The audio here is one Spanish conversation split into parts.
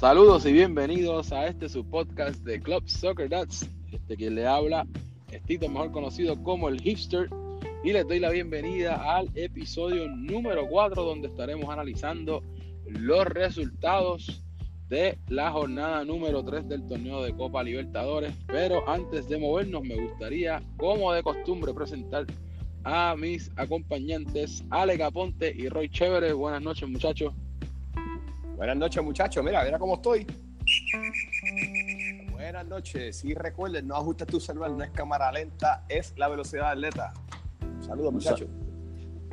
Saludos y bienvenidos a este su podcast de Club Soccer Dads. Este quien le habla, Estito, mejor conocido como el Hipster. Y les doy la bienvenida al episodio número 4, donde estaremos analizando los resultados de la jornada número 3 del torneo de Copa Libertadores. Pero antes de movernos, me gustaría, como de costumbre, presentar a mis acompañantes, Ale Caponte y Roy Chévere. Buenas noches, muchachos. Buenas noches, muchachos. Mira, mira cómo estoy. Buenas noches. Y recuerden, no ajustes tu celular, no es cámara lenta, es la velocidad atleta. Saludos, muchachos.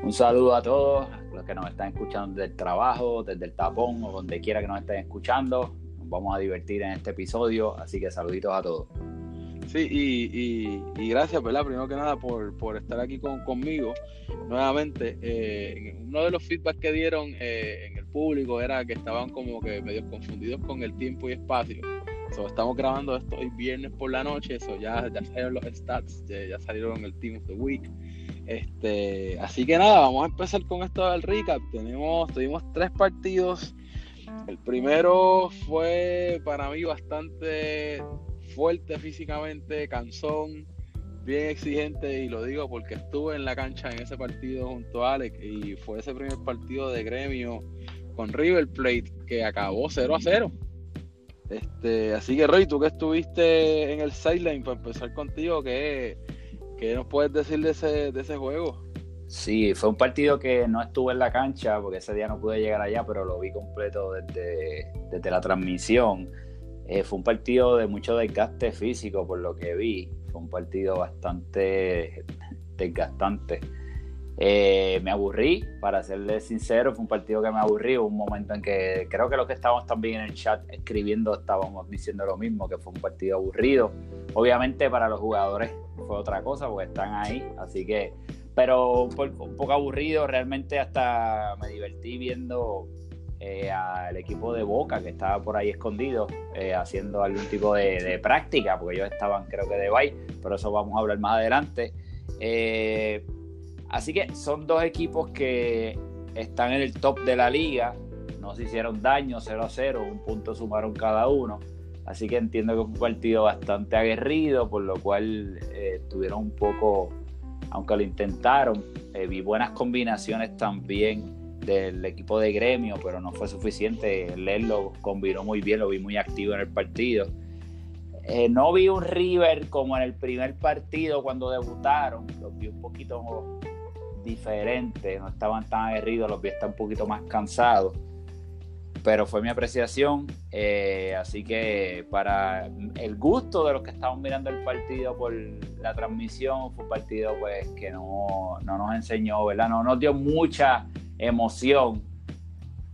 Un saludo a todos los que nos están escuchando desde el trabajo, desde el tapón o donde quiera que nos estén escuchando. Nos vamos a divertir en este episodio, así que saluditos a todos. Sí, y, gracias, ¿verdad? Primero que nada por, estar aquí conmigo nuevamente. Eh, uno de los feedbacks que dieron eh, en el público era que estaban como que medio confundidos con el tiempo y espacio. estamos grabando esto hoy viernes por la noche, eso ya, ya salieron los stats, ya, salieron el Team of the Week. Este, así que nada, vamos a empezar con esto del recap. Tenemos, tuvimos tres partidos. El primero fue para mí bastante fuerte físicamente, cansón, bien exigente y lo digo porque estuve en la cancha en ese partido junto a Alex y fue ese primer partido de gremio con River Plate que acabó 0 a 0. Este, así que Roy, tú que estuviste en el sideline para empezar contigo, ¿qué, ¿qué, nos puedes decir de ese, de ese juego? Sí, fue un partido que no estuve en la cancha porque ese día no pude llegar allá, pero lo vi completo desde, desde la transmisión. Eh, fue un partido de mucho desgaste físico, por lo que vi. Fue un partido bastante desgastante. Eh, me aburrí, para serle sincero, fue un partido que me aburrí. un momento en que creo que los que estábamos también en el chat escribiendo estábamos diciendo lo mismo, que fue un partido aburrido. Obviamente para los jugadores fue otra cosa, porque están ahí, así que, pero un poco aburrido. Realmente hasta me divertí viendo eh, al equipo de Boca que estaba por ahí escondido eh, haciendo algún tipo de, práctica, porque ellos estaban creo que de bye, pero eso vamos a hablar más adelante. Eh, así que son dos equipos que están en el top de la liga, no se hicieron daño 0 a 0, un punto sumaron cada uno. Así que entiendo que fue un partido bastante aguerrido, por lo cual tuvieron un poco, aunque lo intentaron, vi buenas combinaciones también del equipo de gremio, pero no fue suficiente. Él lo combinó muy bien, lo vi muy activo en el partido. Eh, no vi un River como en el primer partido cuando debutaron, los vi un poquito diferentes, no estaban tan aguerridos, los vi estar un poquito más cansados. Pero fue mi apreciación, eh, así que para el gusto de los que estaban mirando el partido por la transmisión, fue un partido pues que no, no nos enseñó, ¿verdad? No nos dio mucha emoción,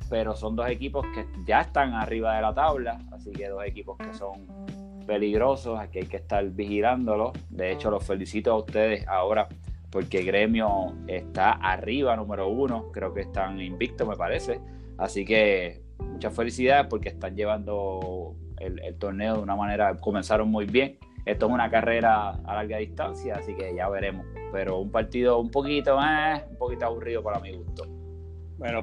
pero son dos equipos que ya están arriba de la tabla, así que dos equipos que son peligrosos, aquí hay que estar vigilándolos. De hecho, los felicito a ustedes ahora porque Gremio está arriba, número uno, creo que están invictos, me parece. Así que muchas felicidades porque están llevando el, torneo de una manera, comenzaron muy bien. Esto es una carrera a larga distancia, así que ya veremos. Pero un partido un poquito más, un poquito aburrido para mi gusto. Bueno,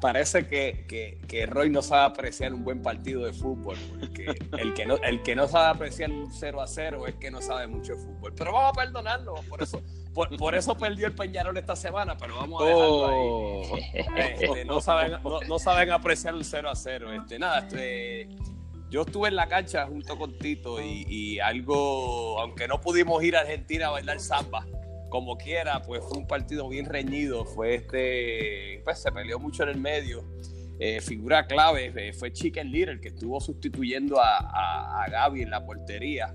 parece que, que, Roy no sabe apreciar un buen partido de fútbol, porque el que no, el que no sabe apreciar un 0 a 0 es que no sabe mucho de fútbol. Pero vamos a perdonarlo, por eso, por, eso perdió el Peñarol esta semana, pero vamos a dejarlo ahí. Oh. Este, no, saben, no, saben apreciar un 0 a 0. Este, nada, este, yo estuve en la cancha junto con Tito y, y algo, aunque no pudimos ir a Argentina a bailar samba, como quiera, pues fue un partido bien reñido, fue este, pues se peleó mucho en el medio. Eh, figura clave eh, fue Chicken Little, que estuvo sustituyendo a, a, Gaby en la portería.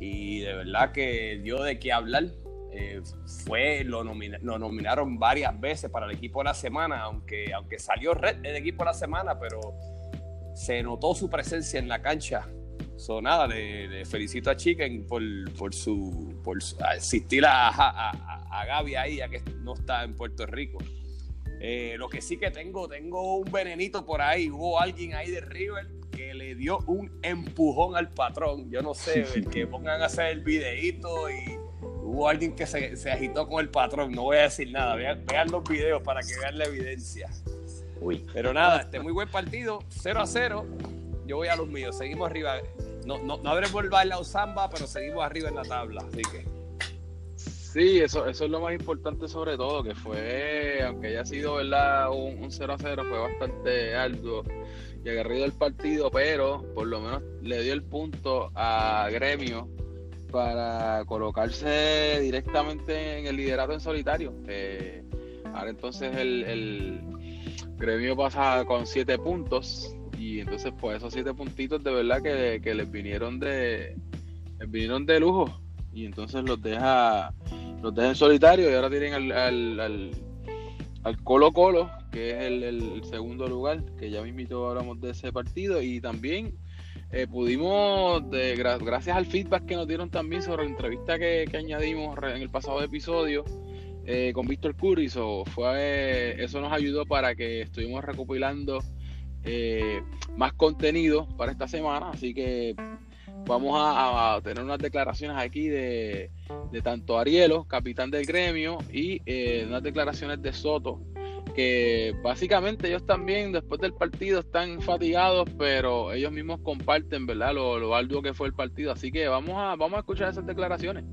Y de verdad que dio de qué hablar. Eh, fue, lo, lo, nominaron varias veces para el equipo de la semana, aunque, aunque salió red el equipo de la semana, pero se notó su presencia en la cancha So, nada, le, felicito a Chicken por, por su por asistir a, a, a, Gaby ahí, ya que no está en Puerto Rico. Eh, lo que sí que tengo, tengo un venenito por ahí. Hubo alguien ahí de River que le dio un empujón al patrón. Yo no sé, que pongan a hacer el videíto y hubo alguien que se, se, agitó con el patrón. No voy a decir nada. Vean, vean los videos para que vean la evidencia. Uy. Pero nada, este muy buen partido, 0 a 0 yo voy a los míos. Seguimos arriba. No, no, no habremos la Usamba, pero seguimos arriba en la tabla. Así que. Sí, eso, eso es lo más importante sobre todo, que fue, aunque haya sido ¿verdad? Un, 0 a 0, fue bastante alto y agarrido el partido, pero por lo menos le dio el punto a Gremio para colocarse directamente en el liderato en solitario. Eh, ahora entonces el, el, Gremio pasa con siete puntos y entonces pues esos siete puntitos de verdad que, que les vinieron de les vinieron de lujo. Y entonces los deja los deja en solitario y ahora tienen al, al, al, Colo Colo que es el, segundo lugar que ya me invitó hablamos de ese partido. Y también eh, pudimos gracias al feedback que nos dieron también sobre la entrevista que, añadimos en el pasado episodio eh, con Víctor Curry. Fue eso nos ayudó para que estuvimos recopilando eh, más contenido para esta semana así que vamos a, tener unas declaraciones aquí de, tanto Arielo, capitán del gremio, y eh, unas declaraciones de Soto, que básicamente ellos también después del partido están fatigados, pero ellos mismos comparten, ¿verdad? Lo, lo arduo que fue el partido. Así que vamos a, vamos a escuchar esas declaraciones.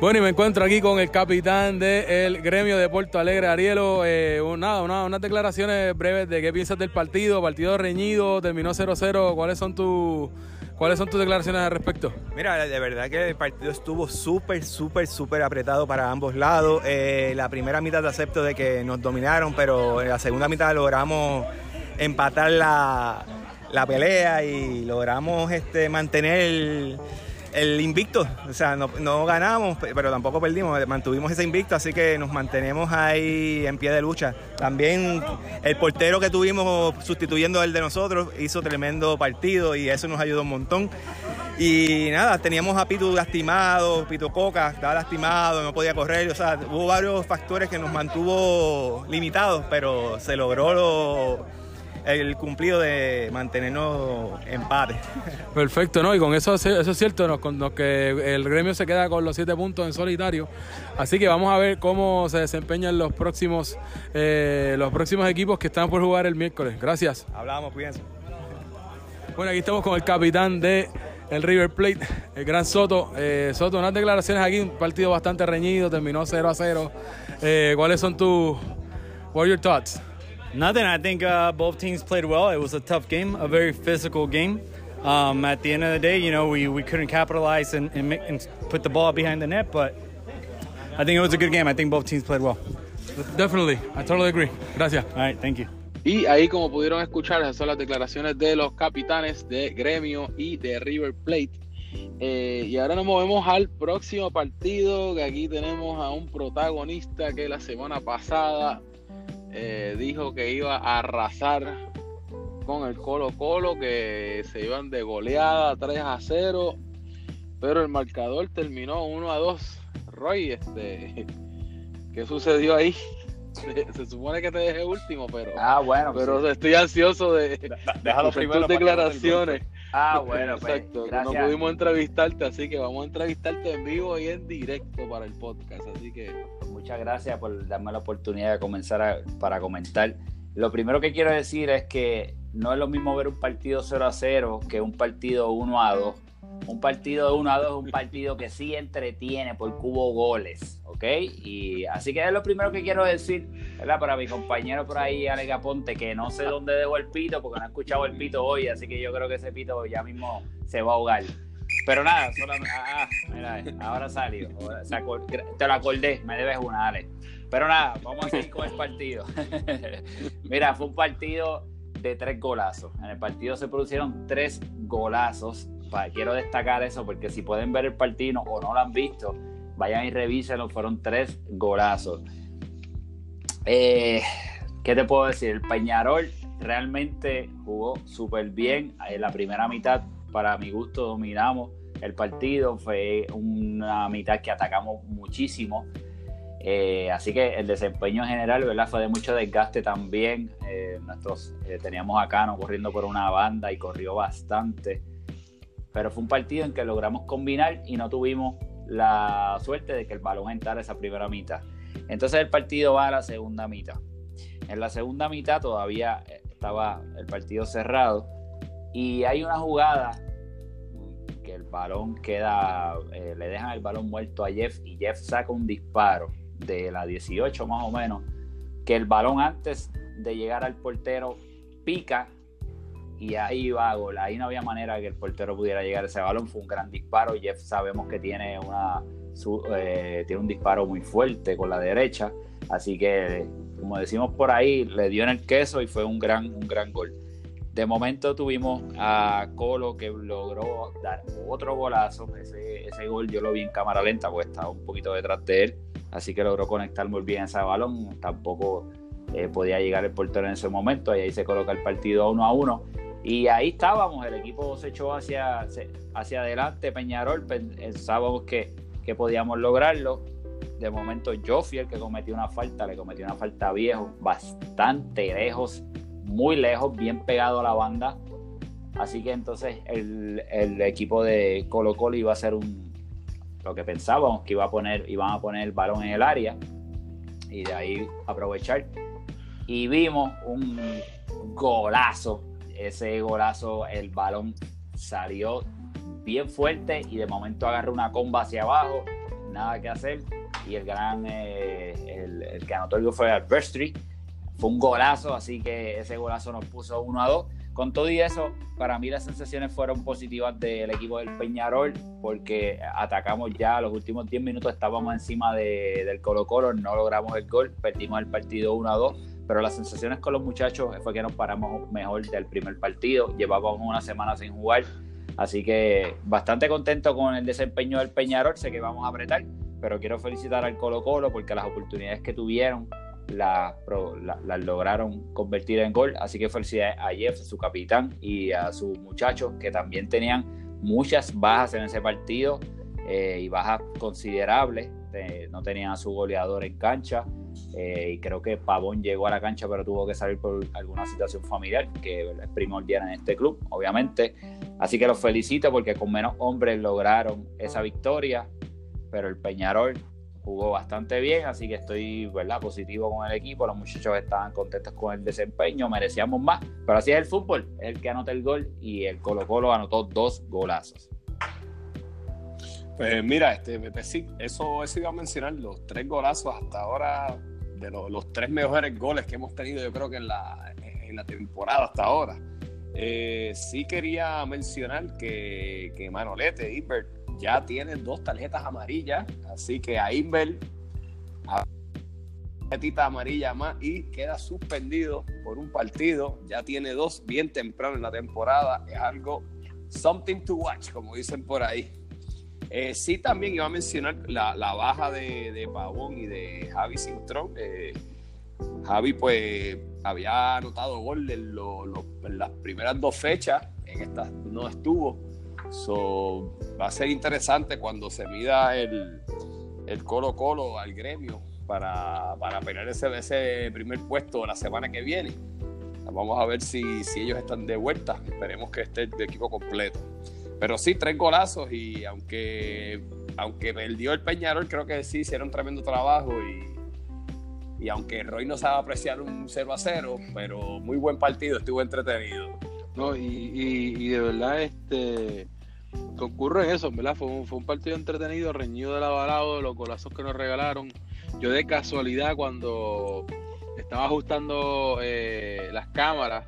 Bueno, y me encuentro aquí con el capitán del gremio de Puerto Alegre, Arielo. Eh, nada, unas declaraciones breves de qué piensas del partido. Partido reñido, terminó 0-0. ¿Cuáles son tus ¿Cuáles son tus declaraciones al respecto? Mira, de verdad que el partido estuvo súper, súper, súper apretado para ambos lados. Eh, la primera mitad acepto de que nos dominaron, pero en la segunda mitad logramos empatar la, la pelea y logramos este, mantener el invicto, o sea, no, ganamos, pero tampoco perdimos, mantuvimos ese invicto, así que nos mantenemos ahí en pie de lucha. También el portero que tuvimos sustituyendo el de nosotros hizo tremendo partido y eso nos ayudó un montón. Y nada, teníamos a Pitu lastimado, Pito Coca estaba lastimado, no podía correr, o sea, hubo varios factores que nos mantuvo limitados, pero se logró lo el cumplido de mantenernos empate. Perfecto, ¿no? Y con eso, eso es cierto, nos, nos, que el gremio se queda con los siete puntos en solitario. Así que vamos a ver cómo se desempeñan los próximos, eh, los próximos equipos que están por jugar el miércoles. Gracias. Hablamos, cuídense. Bueno, aquí estamos con el capitán de el River Plate, el gran Soto. Eh, Soto, unas declaraciones aquí, un partido bastante reñido, terminó 0 a 0. Eh, ¿Cuáles son tus, what are your thoughts? Nothing. I think uh, both teams played well. It was a tough game, a very physical game. Um, at the end of the day, you know, we, we couldn't capitalize and, and, make, and put the ball behind the net, but I think it was a good game. I think both teams played well. Definitely. I totally agree. Gracias. All right, thank you. Y ahí, como pudieron escuchar, esas son las declaraciones de los capitanes de Gremio y de River Plate. Eh, y ahora nos movemos al próximo partido, que aquí tenemos a un protagonista que la semana pasada eh, dijo que iba a arrasar con el Colo Colo, que se iban de goleada 3 a 0, pero el marcador terminó 1 a 2. Roy, este, ¿qué sucedió ahí? Se, supone que te dejé último, pero, ah, bueno, pero estoy ansioso de, Déjalo primero declaraciones. Ah, bueno, pues, exacto. no pudimos entrevistarte, así que vamos a entrevistarte en vivo y en directo para el podcast. Así que muchas gracias por darme la oportunidad de comenzar para comentar. Lo primero que quiero decir es que no es lo mismo ver un partido 0 a 0 que un partido 1 a 2. Un partido de 1 a 2 es un partido que sí entretiene por cubo goles, ¿ok? Y así que es lo primero que quiero decir, ¿verdad? Para mi compañero por ahí, Alega Ponte, que no sé dónde dejó el pito, porque no he escuchado el pito hoy, así que yo creo que ese pito ya mismo se va a ahogar. Pero nada, ah, mira, ahora salió. te lo acordé, me debes una, dale. Pero nada, vamos a seguir con el partido. mira, fue un partido de tres golazos. En el partido se produjeron tres golazos. Quiero destacar eso porque si pueden ver el partido o no lo han visto, vayan y revísenlo. Fueron tres golazos. Eh, ¿Qué te puedo decir? El Peñarol realmente jugó súper bien. En la primera mitad para mi gusto dominamos el partido, fue una mitad que atacamos muchísimo. Eh, así que el desempeño en general ¿verdad? fue de mucho desgaste también. Eh, nosotros eh, teníamos a Cano corriendo por una banda y corrió bastante. Pero fue un partido en que logramos combinar y no tuvimos la suerte de que el balón entrara esa primera mitad. Entonces el partido va a la segunda mitad. En la segunda mitad todavía estaba el partido cerrado Y hay una jugada que el balón queda, eh, le dejan el balón muerto a Jeff y Jeff saca un disparo de la 18 más o menos, que el balón antes de llegar al portero pica y ahí va gol. Ahí no había manera que el portero pudiera llegar a ese balón. Fue un gran disparo. Jeff sabemos que tiene, una, eh, tiene un disparo muy fuerte con la derecha. Así que, como decimos por ahí, le dio en el queso y fue un gran, un gran gol. De momento tuvimos a Colo que logró dar otro golazo. Ese, ese gol yo lo vi en cámara lenta porque estaba un poquito detrás de él. Así que logró conectar muy bien ese balón. Tampoco eh, podía llegar el portero en ese momento. Y ahí se coloca el partido uno a uno. Y ahí estábamos, el equipo se echó hacia, hacia adelante, Peñarol, pensábamos que, que podíamos lograrlo. De momento Joffy, el que cometió una falta, le cometió una falta viejo, bastante lejos, muy lejos, bien pegado a la banda. Así que entonces el, el equipo de Colo Colo iba a hacer un, lo que pensábamos que iba a poner, iban a poner el balón en el área y de ahí aprovechar. Y vimos un golazo ese golazo, el balón salió bien fuerte y de momento agarró una comba hacia abajo, nada que hacer. Y el gran, eh, el, que anotó el gol fue Fue un golazo, así que ese golazo nos puso 1 a 2. Con todo y eso, para mí las sensaciones fueron positivas del equipo del Peñarol, porque atacamos ya los últimos 10 minutos, estábamos encima de, del Colo Colo, no logramos el gol, perdimos el partido 1 a 2 pero las sensaciones con los muchachos fue que nos paramos mejor del primer partido, llevábamos una semana sin jugar, así que bastante contento con el desempeño del Peñarol, sé que vamos a apretar, pero quiero felicitar al Colo Colo porque las oportunidades que tuvieron las, lograron convertir en gol, así que felicidades a Jeff, su capitán, y a sus muchachos que también tenían muchas bajas en ese partido eh, y bajas considerables, no tenían a su goleador en cancha, eh, y creo que Pavón llegó a la cancha, pero tuvo que salir por alguna situación familiar, que es primordial en este club, obviamente. Así que los felicito porque con menos hombres lograron esa victoria, pero el Peñarol jugó bastante bien, así que estoy ¿verdad? positivo con el equipo. Los muchachos estaban contentos con el desempeño, merecíamos más, pero así es el fútbol, el que anota el gol y el Colo Colo anotó dos golazos. Pues mira, este, sí, eso, eso iba a mencionar, los tres golazos hasta ahora de los tres mejores goles que hemos tenido, yo creo que en la, en la temporada hasta ahora. Eh, sí quería mencionar que, que Manolete, Inver, ya tiene dos tarjetas amarillas, así que a Inver, a tarjetita amarilla más y queda suspendido por un partido. Ya tiene dos bien temprano en la temporada. Es algo something to watch, como dicen por ahí. Eh, sí, también iba a mencionar la, baja de, Pavón y de Javi Sintrón. Eh, Javi, pues, había anotado gol en, las primeras dos fechas, en estas no estuvo. So, va a ser interesante cuando se mida el, el Colo Colo al gremio para, para pelear ese, ese primer puesto la semana que viene. Vamos a ver si, si ellos están de vuelta. Esperemos que esté el equipo completo. Pero sí, tres golazos y aunque, aunque perdió el Peñarol, creo que sí hicieron tremendo trabajo y, y aunque Roy no sabe apreciar un 0 a 0, pero muy buen partido, estuvo entretenido. No, y, y, de verdad, este concurre en eso, ¿verdad? Fue un, fue un partido entretenido, reñido del avalado, los golazos que nos regalaron. Yo de casualidad cuando estaba ajustando eh, las cámaras,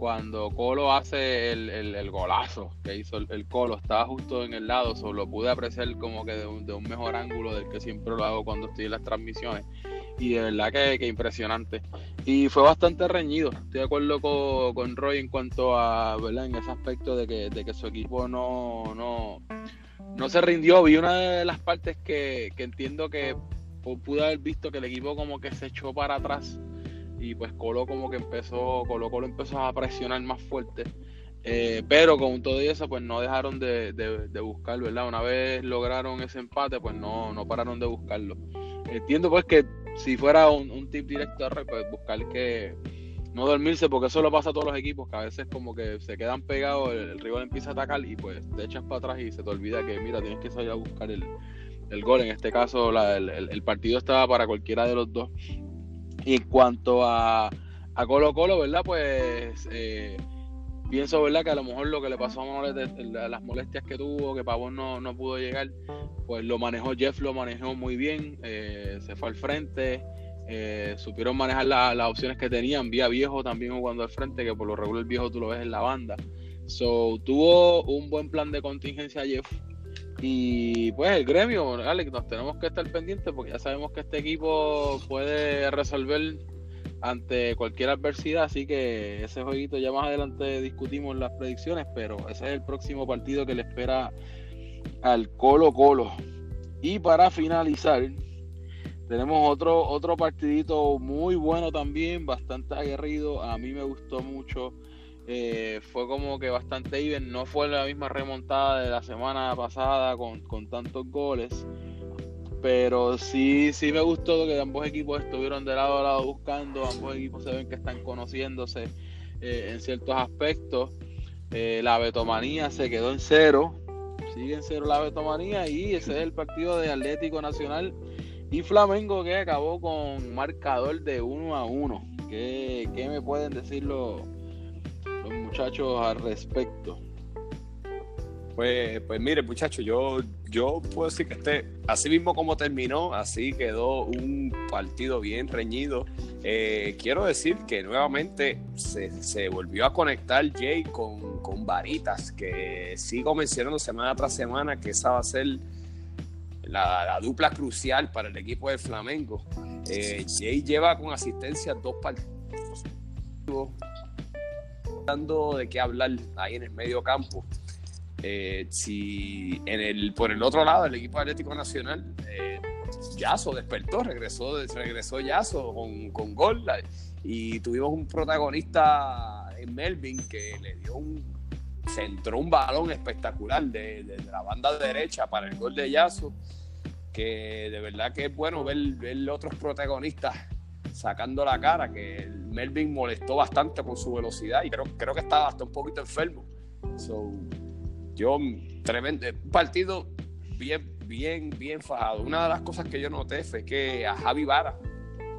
cuando Colo hace el, golazo que hizo el, Colo, estaba justo en el lado, solo pude apreciar como que de un, mejor ángulo del que siempre lo hago cuando estoy en las transmisiones. Y de verdad que, impresionante. Y fue bastante reñido. Estoy de acuerdo con, Roy en cuanto a, ¿verdad? En ese aspecto de que, de que su equipo no, no, no se rindió. Vi una de las partes que, que entiendo que pude haber visto que el equipo como que se echó para atrás y pues Colo como que empezó, Colo Colo empezó a presionar más fuerte. Eh, pero con todo eso, pues no dejaron de, de, buscar, ¿verdad? Una vez lograron ese empate, pues no, no pararon de buscarlo. Entiendo pues que si fuera un, tip directo pues buscar que no dormirse, porque eso lo pasa a todos los equipos, que a veces como que se quedan pegados, el, rival empieza a atacar y pues te echas para atrás y se te olvida que, mira, tienes que salir a buscar el, gol. En este caso, el, el, partido estaba para cualquiera de los dos. Y en cuanto a, a Colo Colo, ¿verdad? Pues eh, pienso, ¿verdad? Que a lo mejor lo que le pasó a Manolete, las molestias que tuvo, que Pavón no, no pudo llegar, pues lo manejó Jeff, lo manejó muy bien, eh, se fue al frente, eh, supieron manejar las opciones que tenían, vía viejo también jugando al frente, que por lo regular el viejo tú lo ves en la banda. So, tuvo un buen plan de contingencia Jeff. Y pues el gremio, Alex, nos tenemos que estar pendientes porque ya sabemos que este equipo puede resolver ante cualquier adversidad, así que ese jueguito ya más adelante discutimos las predicciones, pero ese es el próximo partido que le espera al Colo Colo. Y para finalizar, tenemos otro, otro partidito muy bueno también, bastante aguerrido, a mí me gustó mucho. Eh, fue como que bastante even, no fue la misma remontada de la semana pasada con, con tantos goles, pero sí, sí me gustó que ambos equipos estuvieron de lado a lado buscando, ambos equipos se ven que están conociéndose eh, en ciertos aspectos. Eh, la Betomanía se quedó en cero, sigue en cero la Betomanía y ese es el partido de Atlético Nacional y Flamengo que acabó con marcador de 1 a 1. ¿Qué, ¿Qué, me pueden decir los, los muchachos al respecto? Pues, pues mire, muchachos, yo, yo puedo decir que este, así mismo como terminó, así quedó un partido bien reñido. Eh, quiero decir que nuevamente se, volvió a conectar Jay con, con, Varitas, que sigo mencionando semana tras semana que esa va a ser la, dupla crucial para el equipo del Flamengo. Eh, Jay lleva con asistencia dos partidos de qué hablar ahí en el medio campo. Eh, si en el, por el otro lado, el equipo Atlético Nacional, eh, Yazo despertó, regresó, regresó Yazo con, con gol y tuvimos un protagonista en Melvin que le dio un, centró un balón espectacular de, la banda derecha para el gol de Yazo, que de verdad que es bueno ver, ver otros protagonistas sacando la cara, que Melvin molestó bastante con su velocidad y creo, creo que estaba hasta un poquito enfermo. So, yo, tremendo, un partido bien, bien, bien fajado. Una de las cosas que yo noté fue que a Javi Vara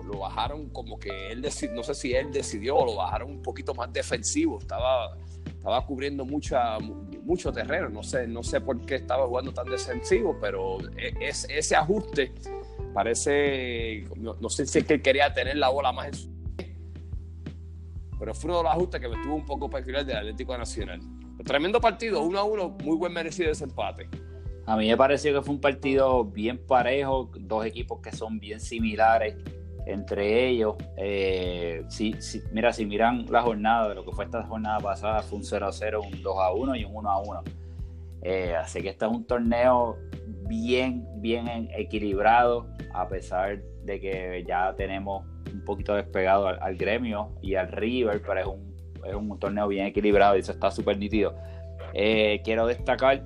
lo bajaron como que él, no sé si él decidió o lo bajaron un poquito más defensivo. Estaba, estaba cubriendo mucha, mucho terreno. No sé, no sé por qué estaba jugando tan defensivo, pero e, es, ese ajuste parece, no, sé si es que quería tener la bola más en su pero fue uno de los ajustes que me estuvo un poco peculiar del Atlético Nacional. Tremendo partido, uno a uno, muy buen merecido ese empate. A mí me pareció que fue un partido bien parejo, dos equipos que son bien similares entre ellos. Eh, mira, si miran la jornada de lo que fue esta jornada pasada, fue un 0 a 0, un 2 a 1 y un 1 a 1. Eh, así que este es un torneo bien, bien equilibrado, a pesar de que ya tenemos un poquito despegado al, al gremio y al River, pero es un es un torneo bien equilibrado y eso está súper nítido. Eh, quiero destacar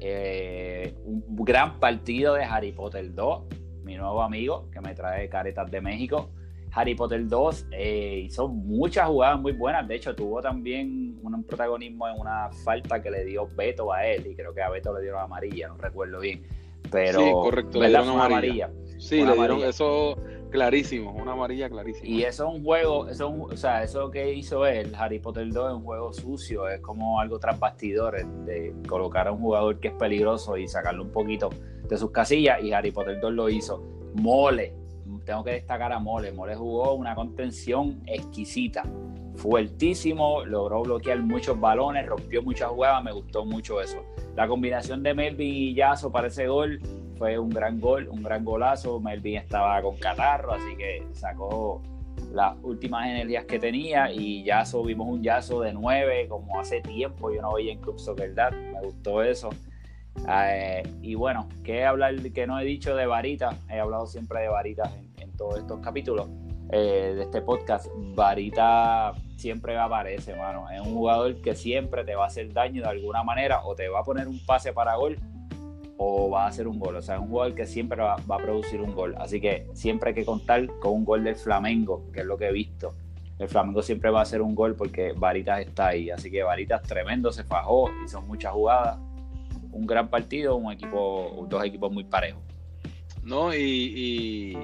eh, un gran partido de Harry Potter 2, mi nuevo amigo que me trae caretas de México. Harry Potter 2 eh, hizo muchas jugadas muy buenas. De hecho, tuvo también un protagonismo en una falta que le dio Beto a él. Y creo que a Beto le dieron amarilla, no recuerdo bien. Pero, sí, correcto, le dieron amarilla. Sí, le dieron eso Clarísimo, una amarilla clarísima. Y eso es un juego, eso o sea, eso que hizo él, Harry Potter 2, es un juego sucio, es como algo tras bastidores, de colocar a un jugador que es peligroso y sacarlo un poquito de sus casillas, y Harry Potter 2 lo hizo. Mole, tengo que destacar a Mole, Mole jugó una contención exquisita, fuertísimo, logró bloquear muchos balones, rompió muchas jugadas, me gustó mucho eso. La combinación de Melvin y Yazo para ese gol fue un gran gol, un gran golazo. Melvin estaba con catarro, así que sacó las últimas energías que tenía y ya subimos un yazo de 9 como hace tiempo yo no veía en Club Soccer me gustó eso eh, y bueno, ¿qué hablar que no he dicho de Varita? He hablado siempre de Varita en, todos estos capítulos eh, de este podcast. Varita siempre aparece, mano. Es un jugador que siempre te va a hacer daño de alguna manera o te va a poner un pase para gol o va a hacer un gol. O sea, es un jugador que siempre va, a producir un gol. Así que siempre hay que contar con un gol del Flamengo, que es lo que he visto. El Flamengo siempre va a hacer un gol porque Varitas está ahí. Así que Varitas tremendo, se fajó, hizo muchas jugadas. Un gran partido, un equipo, dos equipos muy parejos. No, y,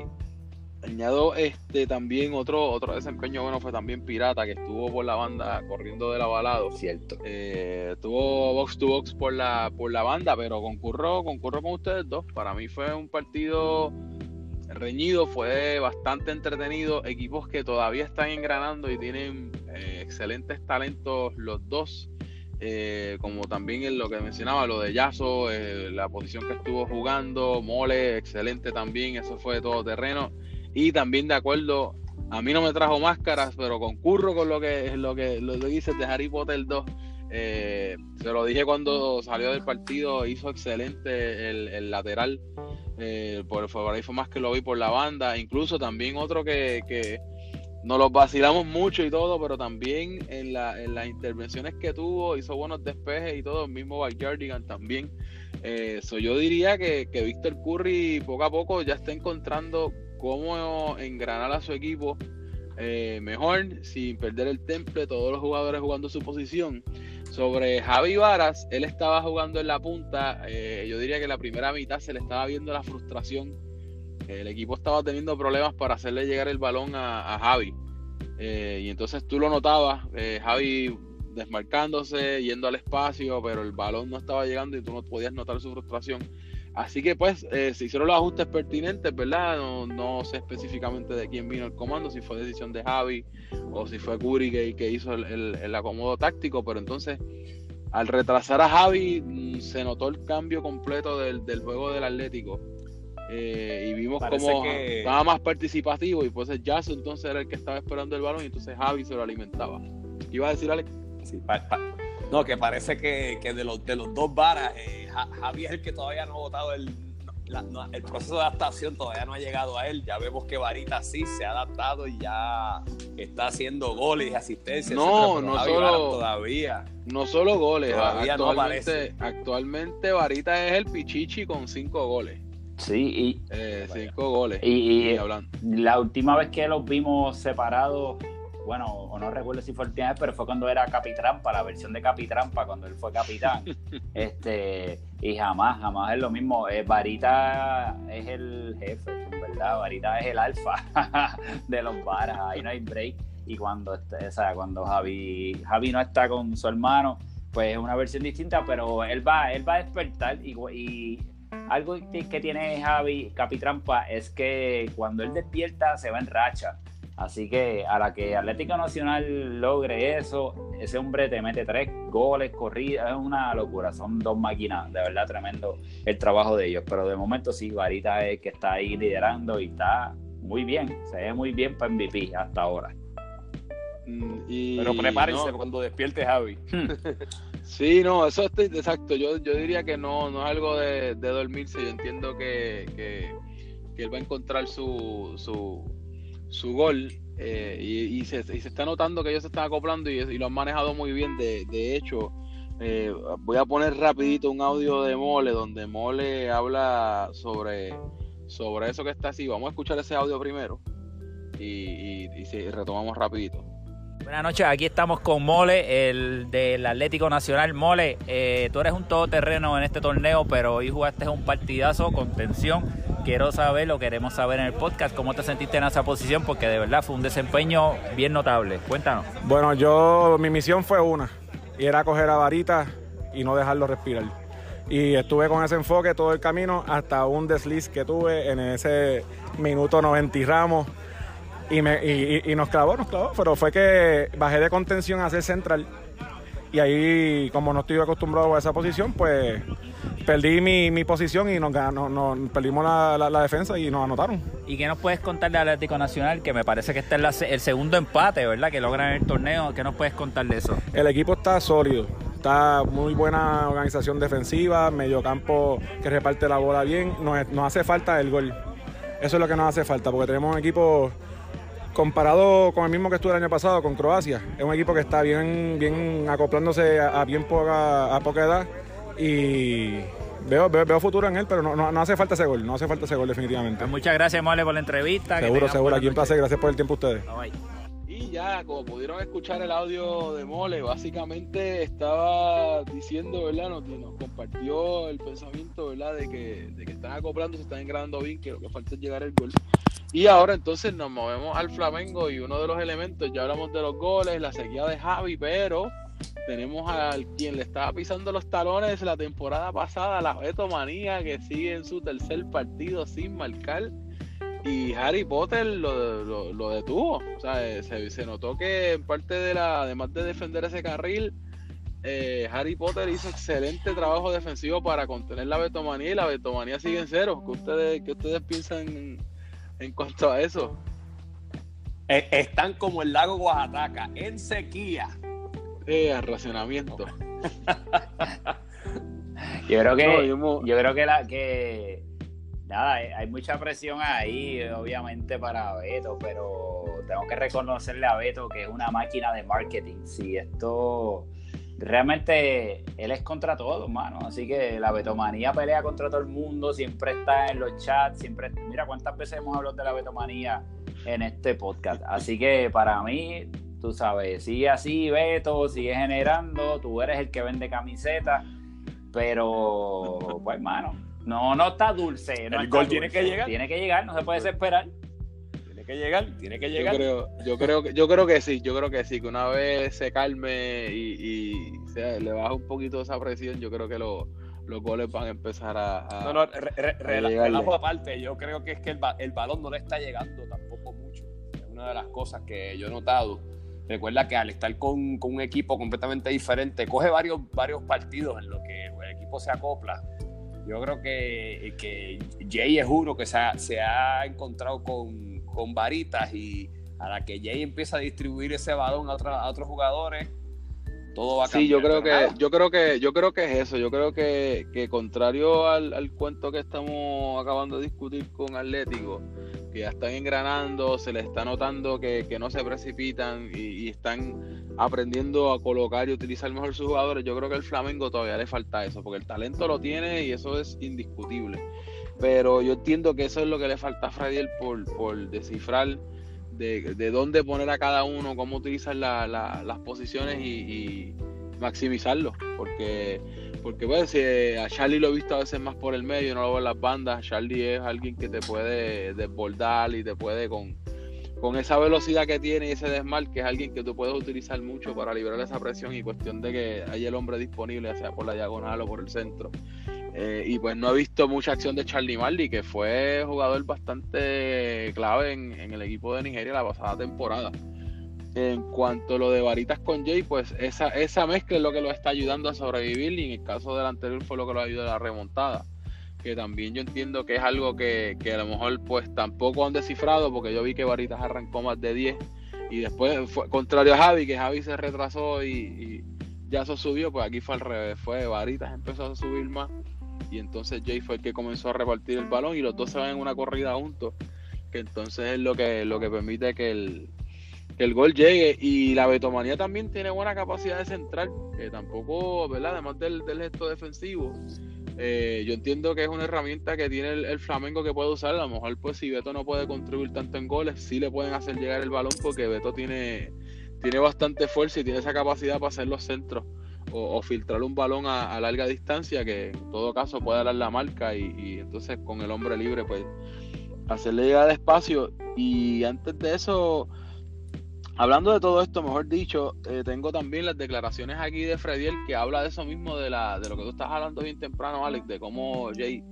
Añado este también otro otro desempeño bueno fue también Pirata que estuvo por la banda corriendo del avalado. Cierto. Eh, tuvo box to box por la por la banda, pero concurro concurro con ustedes dos. Para mí fue un partido reñido, fue bastante entretenido. Equipos que todavía están engranando y tienen eh, excelentes talentos los dos. Eh, como también en lo que mencionaba, lo de Yaso, la posición que estuvo jugando, Mole, excelente también, eso fue de todo terreno. Y también de acuerdo, a mí no me trajo máscaras, pero concurro con lo que lo que lo dices de Harry Potter 2. Eh, se lo dije cuando salió del partido, hizo excelente el, lateral. Eh, por, por ahí fue más que lo vi por la banda. Incluso también otro que, que nos los vacilamos mucho y todo, pero también en, la, en las intervenciones que tuvo, hizo buenos despejes y todo, el mismo Backyardigan también. Eh, yo diría que, que Víctor Curry poco a poco ya está encontrando cómo engranar a su equipo eh, mejor, sin perder el temple, todos los jugadores jugando su posición. Sobre Javi Varas, él estaba jugando en la punta, eh, yo diría que la primera mitad se le estaba viendo la frustración, el equipo estaba teniendo problemas para hacerle llegar el balón a, Javi. Eh, y entonces tú lo notabas, Javi desmarcándose, yendo al espacio, pero el balón no estaba llegando y tú no podías notar su frustración. Así que pues eh, se hicieron los ajustes pertinentes, ¿verdad? No, sé específicamente de quién vino el comando, si fue decisión de Javi o si fue Curi que, hizo el, acomodo táctico, pero entonces al retrasar a Javi mm, se notó el cambio completo del, juego del Atlético. Eh, y vimos como estaba más participativo y pues el Jazz entonces era el que estaba esperando el balón y entonces Javi se lo alimentaba. ¿Iba a decir Alex? Sí, no, que parece que, de, los, de los dos varas, eh, Javi es el que todavía no ha votado el, el proceso de adaptación, todavía no ha llegado a él. Ya vemos que Varita sí se ha adaptado y ya está haciendo goles y asistencias. No, no solo todavía. No solo goles, todavía no aparece. Actualmente Varita es el Pichichi con cinco goles. Sí, y eh, cinco goles. Y, y la última vez que los vimos separados bueno, o no recuerdo si fue el última pero fue cuando era Capitrampa, la versión de Capitrampa, cuando él fue capitán. este, y jamás, jamás es lo mismo. Eh, Varita es el jefe, ¿verdad? Varita es el alfa de los varas, ahí no hay break. Y cuando, o sea, cuando Javi, Javi no está con su hermano, pues es una versión distinta, pero él va, él va a despertar y, y algo que tiene Javi Capitrampa es que cuando él despierta se va en racha. Así que a la que Atlético Nacional logre eso, ese hombre te mete tres goles, corridas, es una locura. Son dos máquinas, de verdad tremendo el trabajo de ellos. Pero de momento sí, Varita es que está ahí liderando y está muy bien, se ve muy bien para MVP hasta ahora. Mm, Pero prepárense cuando despierte Javi. sí, no, eso es exacto. Yo, yo diría que no, no es algo de, dormirse. Yo entiendo que, que, que él va a encontrar su, su su gol eh, y, se, está notando que ellos se están acoplando y, lo han manejado muy bien. De, hecho, eh, voy a poner rapidito un audio de Mole donde Mole habla sobre, sobre eso que está así. Vamos a escuchar ese audio primero y, y retomamos rapidito. Buenas noches, aquí estamos con Mole, el del Atlético Nacional. Mole, eh, tú eres un todoterreno en este torneo, pero hoy jugaste un partidazo con tensión. Quiero saber, lo queremos saber en el podcast, cómo te sentiste en esa posición, porque de verdad fue un desempeño bien notable. Cuéntanos. Bueno, yo, mi misión fue una, y era coger a Varita y no dejarlo respirar. Y estuve con ese enfoque todo el camino hasta un desliz que tuve en ese minuto 90 y ramos y, me, y, nos clavó, nos clavó, pero fue que bajé de contención a ser central. Y ahí, como no estoy acostumbrado a esa posición, pues perdí mi, mi posición y nos, nos, perdimos la, la, defensa y nos anotaron. ¿Y qué nos puedes contar de Atlético Nacional? Que me parece que este es el segundo empate, ¿verdad? Que logran el torneo. ¿Qué nos puedes contar de eso? El equipo está sólido. Está muy buena organización defensiva, mediocampo que reparte la bola bien. Nos, nos hace falta el gol. Eso es lo que nos hace falta, porque tenemos un equipo comparado con el mismo que estuvo el año pasado, con Croacia, es un equipo que está bien, bien acoplándose a, bien poca, a poca edad y veo, veo, futuro en él, pero no, no, hace falta ese gol, no hace falta ese gol definitivamente. Pues muchas gracias, Mole, por la entrevista. Seguro, seguro, aquí un placer, gracias por el tiempo a ustedes. Y ya, como pudieron escuchar el audio de Mole, básicamente estaba diciendo, ¿verdad? Nos, nos compartió el pensamiento, ¿verdad? De que, de que están acoplando, se están engrandando bien, que lo que falta es llegar el gol. Y ahora entonces nos movemos al Flamengo y uno de los elementos, ya hablamos de los goles, la sequía de Javi, pero tenemos al quien le estaba pisando los talones la temporada pasada, la Beto Manía, que sigue en su tercer partido sin marcar. Y Harry Potter lo, lo, detuvo. O sea, se, se, notó que en parte de la, además de defender ese carril, eh, Harry Potter hizo excelente trabajo defensivo para contener la betomanía y la betomanía sigue en cero. ¿Qué ustedes, qué ustedes piensan en cuanto a eso? Eh, están como el lago Oaxaca, en sequía. Eh, racionamiento. yo creo que, yo, creo que la que nada, hay mucha presión ahí, obviamente, para Beto, pero tengo que reconocerle a Beto que es una máquina de marketing. Si esto realmente él es contra todo, mano. Así que la betomanía pelea contra todo el mundo, siempre está en los chats, siempre. Mira cuántas veces hemos hablado de la betomanía en este podcast. Así que para mí, tú sabes, sigue así, Beto, sigue generando, tú eres el que vende camisetas, pero, pues, mano, no, no está dulce. No el gol tiene que llegar. Tiene que llegar, no se puede esperar que llegar, tiene que llegar. Yo creo, yo creo, que, yo creo que sí, yo creo que sí, que una vez se calme y, le baja un poquito esa presión, yo creo que los goles van a empezar a. no, no, relajo aparte, yo creo que es que el, el, balón no le está llegando tampoco mucho. Es una de las cosas que yo he notado. Recuerda que al estar con, con un equipo completamente diferente, coge varios, varios partidos en los que el equipo se acopla yo creo que, que Jay es uno que se ha, se ha encontrado con, con varitas y a la que Jay empieza a distribuir ese balón a, a otros jugadores, todo va a cambiar. Sí, yo creo que, yo creo que, yo creo que es eso. Yo creo que, que contrario al, cuento que estamos acabando de discutir con Atlético, que ya están engranando, se les está notando que, no se precipitan y, están aprendiendo a colocar y utilizar mejor sus jugadores. Yo creo que al Flamengo todavía le falta eso, porque el talento lo tiene y eso es indiscutible. Pero yo entiendo que eso es lo que le falta a Frediel por, por descifrar de, dónde poner a cada uno, cómo utilizar las posiciones y, maximizarlo. Porque, porque pues, a Charlie lo he visto a veces más por el medio, no lo veo en las bandas. Charlie es alguien que te puede desbordar y te puede con, con esa velocidad que tiene y ese desmal, que es alguien que tú puedes utilizar mucho para liberar esa presión y cuestión de que haya el hombre disponible, sea por la diagonal o por el centro. Eh, y pues no he visto mucha acción de Charlie Marley, que fue jugador bastante clave en, el equipo de Nigeria la pasada temporada. En cuanto a lo de Varitas con Jay, pues esa, esa mezcla es lo que lo está ayudando a sobrevivir y en el caso del anterior fue lo que lo ayudó a la remontada. Que también yo entiendo que es algo que, a lo mejor pues tampoco han descifrado porque yo vi que Varitas arrancó más de 10 y después fue contrario a Javi, que Javi se retrasó y, y ya eso subió, pues aquí fue al revés, fue Varitas empezó a subir más y entonces Jay fue el que comenzó a repartir el balón y los dos se van en una corrida juntos, que entonces es lo que, lo que permite que el, que el gol llegue y la Betomanía también tiene buena capacidad de centrar, que tampoco, ¿verdad? Además del, del gesto defensivo, eh, yo entiendo que es una herramienta que tiene el, Flamengo que puede usar. A lo mejor, pues, si Beto no puede contribuir tanto en goles, sí le pueden hacer llegar el balón porque Beto tiene, tiene bastante fuerza y tiene esa capacidad para hacer los centros o, filtrar un balón a, larga distancia que en todo caso puede dar la marca y, entonces con el hombre libre pues hacerle llegar despacio y antes de eso hablando de todo esto mejor dicho eh, tengo también las declaraciones aquí de Frediel que habla de eso mismo de la de lo que tú estás hablando bien temprano Alex de cómo Jay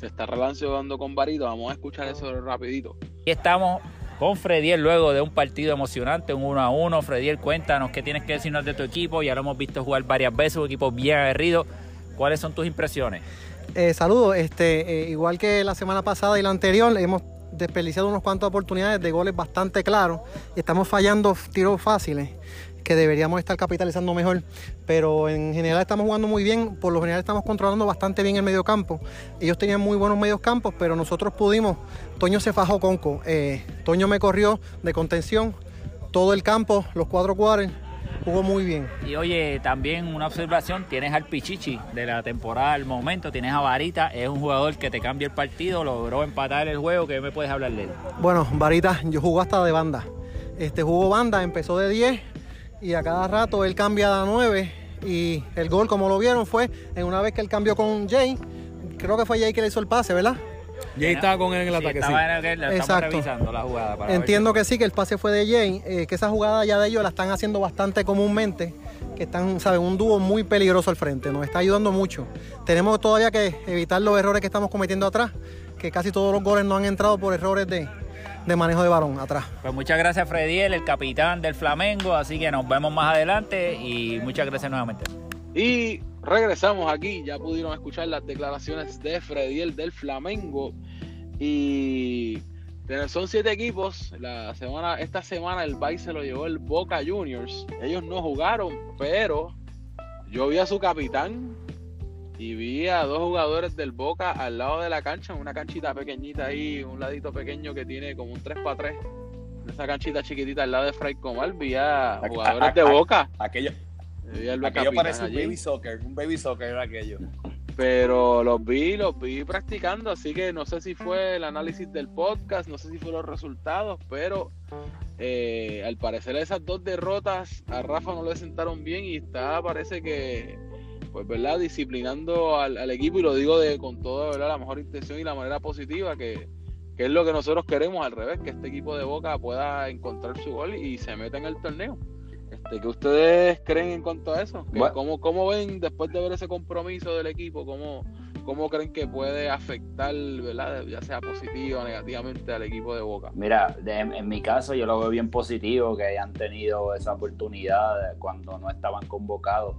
se está relacionando con Barito. Vamos a escuchar eso rapidito. Estamos con Frediel luego de un partido emocionante, un 1 a 1. Frediel, cuéntanos qué tienes que decirnos de tu equipo. Ya lo hemos visto jugar varias veces, un equipo bien aguerrido. ¿Cuáles son tus impresiones? Eh, saludos, este, eh, igual que la semana pasada y la anterior, hemos desperdiciado unas cuantas oportunidades de goles bastante claros. Estamos fallando tiros fáciles que deberíamos estar capitalizando mejor. Pero en general estamos jugando muy bien, por lo general estamos controlando bastante bien el medio campo. Ellos tenían muy buenos medios campos, pero nosotros pudimos. Toño se fajó conco. Eh, Toño me corrió de contención todo el campo, los cuatro cuadros. Jugó muy bien. Y oye, también una observación, tienes al Pichichi de la temporada al momento, tienes a Varita, es un jugador que te cambia el partido, logró empatar el juego, ¿qué me puedes hablar de él? Bueno, Varita, yo jugó hasta de banda. Este jugó banda, empezó de 10, y a cada rato él cambia a 9 y el gol como lo vieron fue en una vez que él cambió con Jay, creo que fue Jay que le hizo el pase, ¿verdad? Jay estaba con él en el Sí, ataque, sí. estaba en el, le estamos Exacto. revisando la jugada. para Entiendo que sí, que el pase fue de Jay, eh, que esa jugada ya de ellos la están haciendo bastante comúnmente, que están, ¿saben? Un dúo muy peligroso al frente, nos está ayudando mucho. Tenemos todavía que evitar los errores que estamos cometiendo atrás, que casi todos los goles no han entrado por errores de, de manejo de balón atrás. Pues muchas gracias, Frediel, el capitán del Flamengo. Así que nos vemos más adelante y muchas gracias nuevamente. Y regresamos aquí, ya pudieron escuchar las declaraciones de Frediel del Flamengo. Y son siete equipos. La semana, esta semana el Bay se lo llevó el Boca Juniors. Ellos no jugaron, pero yo vi a su capitán y vi a dos jugadores del Boca al lado de la cancha, en una canchita pequeñita ahí, un ladito pequeño que tiene como un 3x3. Esa canchita chiquitita al lado de Fray Comal, vi a A- jugadores a- de a- Boca. Aquello, al aquello capitán parece un baby soccer, un baby soccer era aquello. pero los vi, los vi practicando, así que no sé si fue el análisis del podcast, no sé si fueron los resultados, pero eh, al parecer esas dos derrotas a Rafa no le sentaron bien y está, parece que, pues verdad, disciplinando al, al equipo y lo digo de con toda ¿verdad? la mejor intención y la manera positiva que, que es lo que nosotros queremos al revés, que este equipo de Boca pueda encontrar su gol y se meta en el torneo. Este, ¿Qué ustedes creen en cuanto a eso? ¿Qué- Bueno. ¿Cómo, ¿Cómo ven después de ver ese compromiso del equipo? ¿Cómo, cómo creen que puede afectar, ¿verdad? ya sea positiva o negativamente al equipo de Boca? Mira, de- en mi caso yo lo veo bien positivo que hayan tenido esa oportunidad cuando no estaban convocados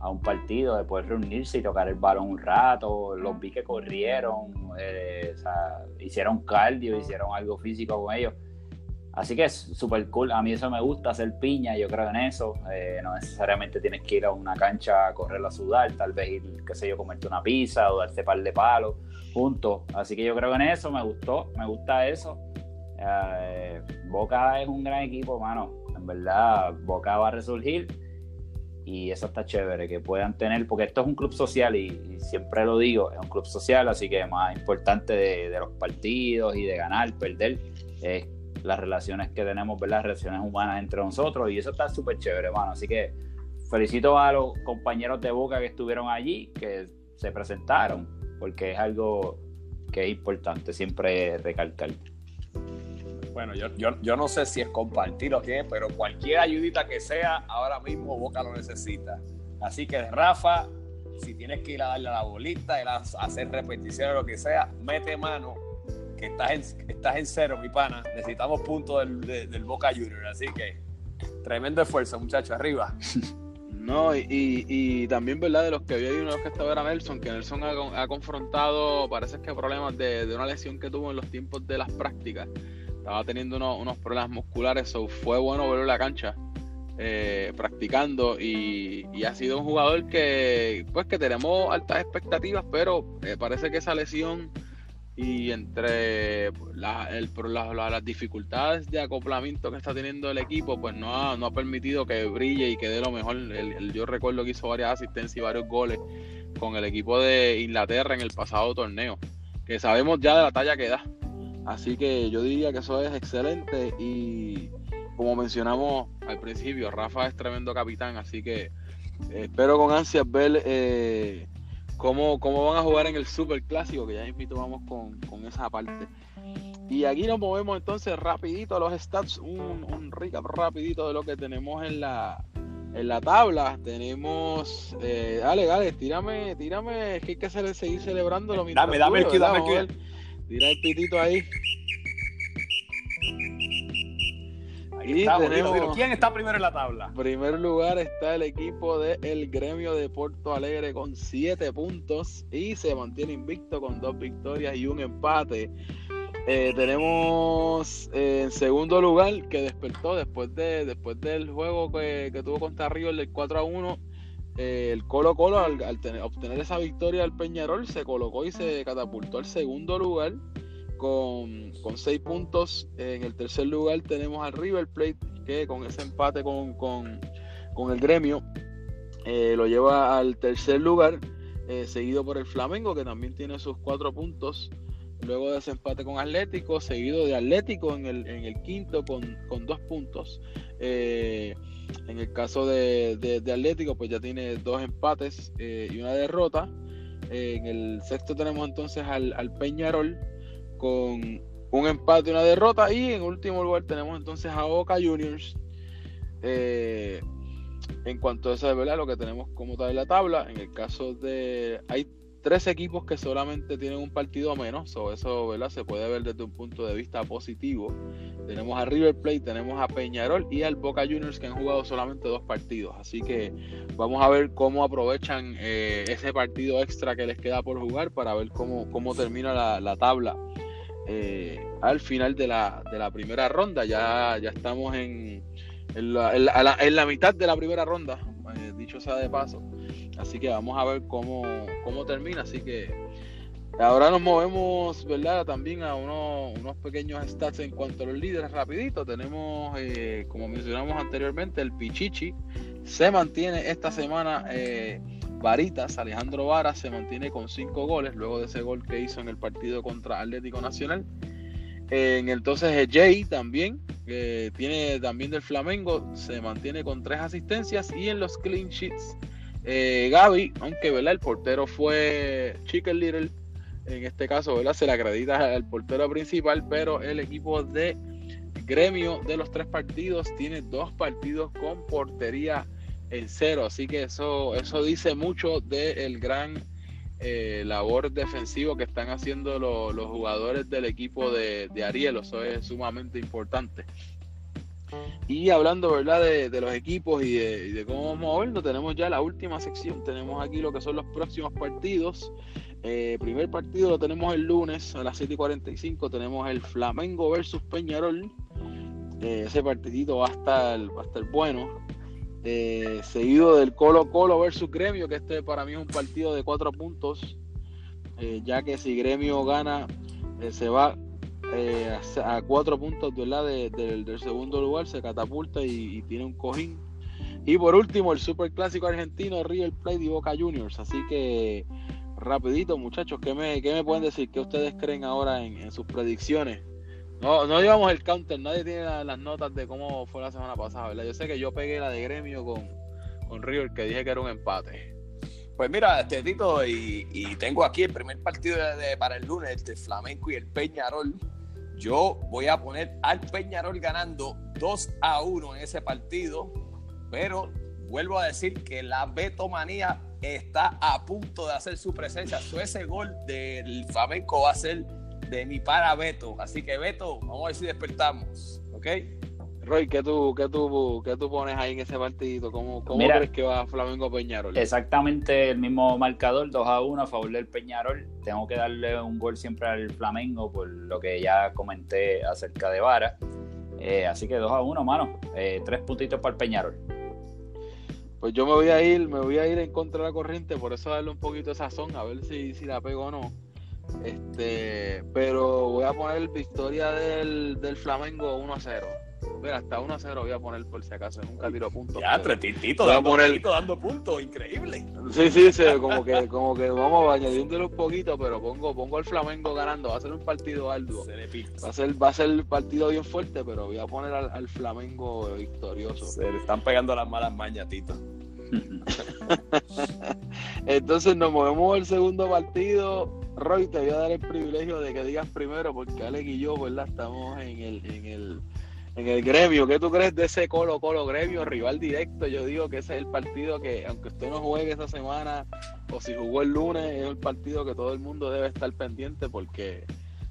a un partido de poder reunirse y tocar el balón un rato. Los vi que corrieron, eh, o sea, hicieron cardio, hicieron algo físico con ellos. Así que es súper cool. A mí eso me gusta, hacer piña, yo creo en eso. Eh, no necesariamente tienes que ir a una cancha a correr a sudar, tal vez ir, qué sé yo, comerte una pizza o darte par de palos juntos. Así que yo creo en eso, me gustó, me gusta eso. Eh, Boca es un gran equipo, mano. En verdad, Boca va a resurgir y eso está chévere, que puedan tener, porque esto es un club social y, siempre lo digo, es un club social, así que más importante de, los partidos y de ganar, perder, es las relaciones que tenemos, ¿verdad? Las relaciones humanas entre nosotros y eso está súper chévere, mano. Así que felicito a los compañeros de Boca que estuvieron allí, que se presentaron, porque es algo que es importante siempre recalcar. Bueno, yo, yo, yo no sé si es compartir o qué, pero cualquier ayudita que sea, ahora mismo Boca lo necesita. Así que, Rafa, si tienes que ir a darle a la bolita, a hacer repeticiones o lo que sea, mete mano, que estás en, estás en cero, mi pana. Necesitamos puntos del, de- del Boca Junior. Así que, tremendo esfuerzo, muchachos, arriba. No, y, y, también, ¿verdad? De los que vi ahí, uno de los que estaba era Nelson, que Nelson ha, ha confrontado, parece que problemas de, de una lesión que tuvo en los tiempos de las prácticas. Estaba teniendo unos, unos problemas musculares, so fue bueno verlo en la cancha eh, practicando y, ha sido un jugador que, pues, que tenemos altas expectativas, pero eh, parece que esa lesión y entre la- el- las dificultades de acoplamiento que está teniendo el equipo, pues no ha, no ha permitido que brille y que dé lo mejor. Yo recuerdo que hizo varias asistencias y varios goles con el equipo de Inglaterra en el pasado torneo, que sabemos ya de la talla que da. Así que yo diría que eso es excelente y como mencionamos al principio, Rafa es tremendo capitán, así que eh, espero con ansias ver eh, cómo, cómo van a jugar en el Super Clásico, que ya invito vamos con, con esa parte. Y aquí nos movemos entonces rapidito a los stats, un, un recap rapidito de lo que tenemos en la, en la tabla. Tenemos, eh, dale, dale, tírame, tírame, es que hay que seguir celebrándolo. Dame, dame el cue, dame el. Tira el pitito ahí. Ahí estamos, tenemos-. ¿Quién está primero en la tabla? En primer lugar está el equipo del Gremio de Porto Alegre con 7 puntos y se mantiene invicto con dos victorias y un empate. Eh, tenemos eh, en segundo lugar que despertó después de después del juego que, que tuvo contra River del 4 a 1. Eh, el Colo Colo al, al tener- obtener esa victoria al Peñarol se colocó y se catapultó al segundo lugar con, seis puntos. En el tercer lugar tenemos al River Plate, que con ese empate con, el gremio eh, lo lleva al tercer lugar, eh, seguido por el Flamengo, que también tiene sus cuatro puntos. Luego de ese empate con Atlético, seguido de Atlético en el, quinto con, dos puntos. En el caso de, de- Atlético, pues ya tiene dos empates eh, y una derrota. Eh, en el sexto tenemos entonces al, al Peñarol con un empate y una derrota. Y en último lugar tenemos entonces a Boca Juniors. Eh, en cuanto a eso de verdad, lo que tenemos como tal en la tabla, en el caso de. Hay tres equipos que solamente tienen un partido menos, o eso se puede ver desde un punto de vista positivo. Tenemos a River Plate, tenemos a Peñarol y al Boca Juniors que han jugado solamente dos partidos. Así que vamos a ver cómo aprovechan eh, ese partido extra que les queda por jugar para ver cómo, cómo termina la, tabla eh, al final de la, de la primera ronda. Ya, ya estamos en, en, la, en la mitad de la primera ronda, eh, dicho sea de paso. Así que vamos a ver cómo, cómo termina. Así que ahora nos movemos, ¿verdad? También a unos, unos pequeños stats en cuanto a los líderes rapidito. Tenemos, eh, como mencionamos anteriormente, el Pichichi. Se mantiene esta semana eh, Varitas, Alejandro Vara se mantiene con cinco goles luego de ese gol que hizo en el partido contra Atlético Nacional. En el entonces Jay también, que tiene también del Flamengo, se mantiene con tres asistencias y en los clean sheets eh, Gaby, aunque ¿verdad? el portero fue Chicken Little, en este caso ¿verdad? se le acredita al portero principal, pero el equipo de gremio de los tres partidos tiene dos partidos con portería en cero, así que eso, eso dice mucho del gran eh, labor defensivo que están haciendo los jugadores del equipo de, de Ariel, eso es sumamente importante. Y hablando, ¿verdad? De, los equipos y de, cómo vamos a verlo, tenemos ya la última sección. Tenemos aquí lo que son los próximos partidos. Eh, primer partido lo tenemos el lunes a las 7 y 45. Tenemos el Flamengo versus Peñarol. Eh, ese partidito va a estar, va a estar bueno. Eh, seguido del Colo Colo versus Gremio, que este para mí es un partido de cuatro puntos. ya que si Gremio gana, se va eh, a, cuatro puntos del segundo lugar, se catapulta y, tiene un cojín. Y por último, el super clásico argentino River Plate y Boca Juniors. Así que, rapidito, muchachos, ¿qué me, qué me pueden decir? ¿Qué ustedes creen ahora en, sus predicciones? No, no llevamos el counter, nadie tiene las notas de cómo fue la semana pasada, ¿verdad? Yo sé que yo pegué la de gremio con, con River, que dije que era un empate. Pues mira, este Tito, y, tengo aquí el primer partido de, para el lunes, el de Flamenco y el Peñarol. Yo voy a poner al Peñarol ganando 2 a 1 en ese partido, pero vuelvo a decir que la Betomanía está a punto de hacer su presencia. ese gol del Flamenco va a ser de mi para Beto. Así que Beto, vamos a ver si despertamos. ¿Ok? Roy, ¿qué tú, qué tú, qué tú pones ahí en ese partido? ¿Cómo, cómo crees que va Flamengo Peñarol? Exactamente el mismo marcador, 2 a 1 a favor del Peñarol. Tengo que darle un gol siempre al Flamengo por lo que ya comenté acerca de Vara. Eh, así que 2 a 1, mano. Eh, tres puntitos para el Peñarol. Pues yo me voy a ir, me voy a ir en contra de la corriente, por eso darle un poquito de sazón, a ver si, si la pego o no. Este, pero voy a poner victoria del, del Flamengo 1 a 0. Mira, hasta 1 a 0 voy a poner por si acaso, nunca tiro puntos. Ya, tretitito, dando, poner... dando puntos, increíble. Sí, sí, sí, como que, como que vamos añadiéndole un poquito, pero pongo, pongo al Flamengo ganando, va a ser un partido arduo. Va a ser, va a ser el partido bien fuerte, pero voy a poner al, Flamengo victorioso. Se le están pegando las malas mañas, Tito. Entonces nos movemos al segundo partido. Roy, te voy a dar el privilegio de que digas primero, porque Alex y yo, ¿verdad? Estamos en el, en el en el gremio. ¿Qué tú crees de ese Colo Colo gremio, rival directo? Yo digo que ese es el partido que, aunque usted no juegue esa semana o si jugó el lunes, es el partido que todo el mundo debe estar pendiente porque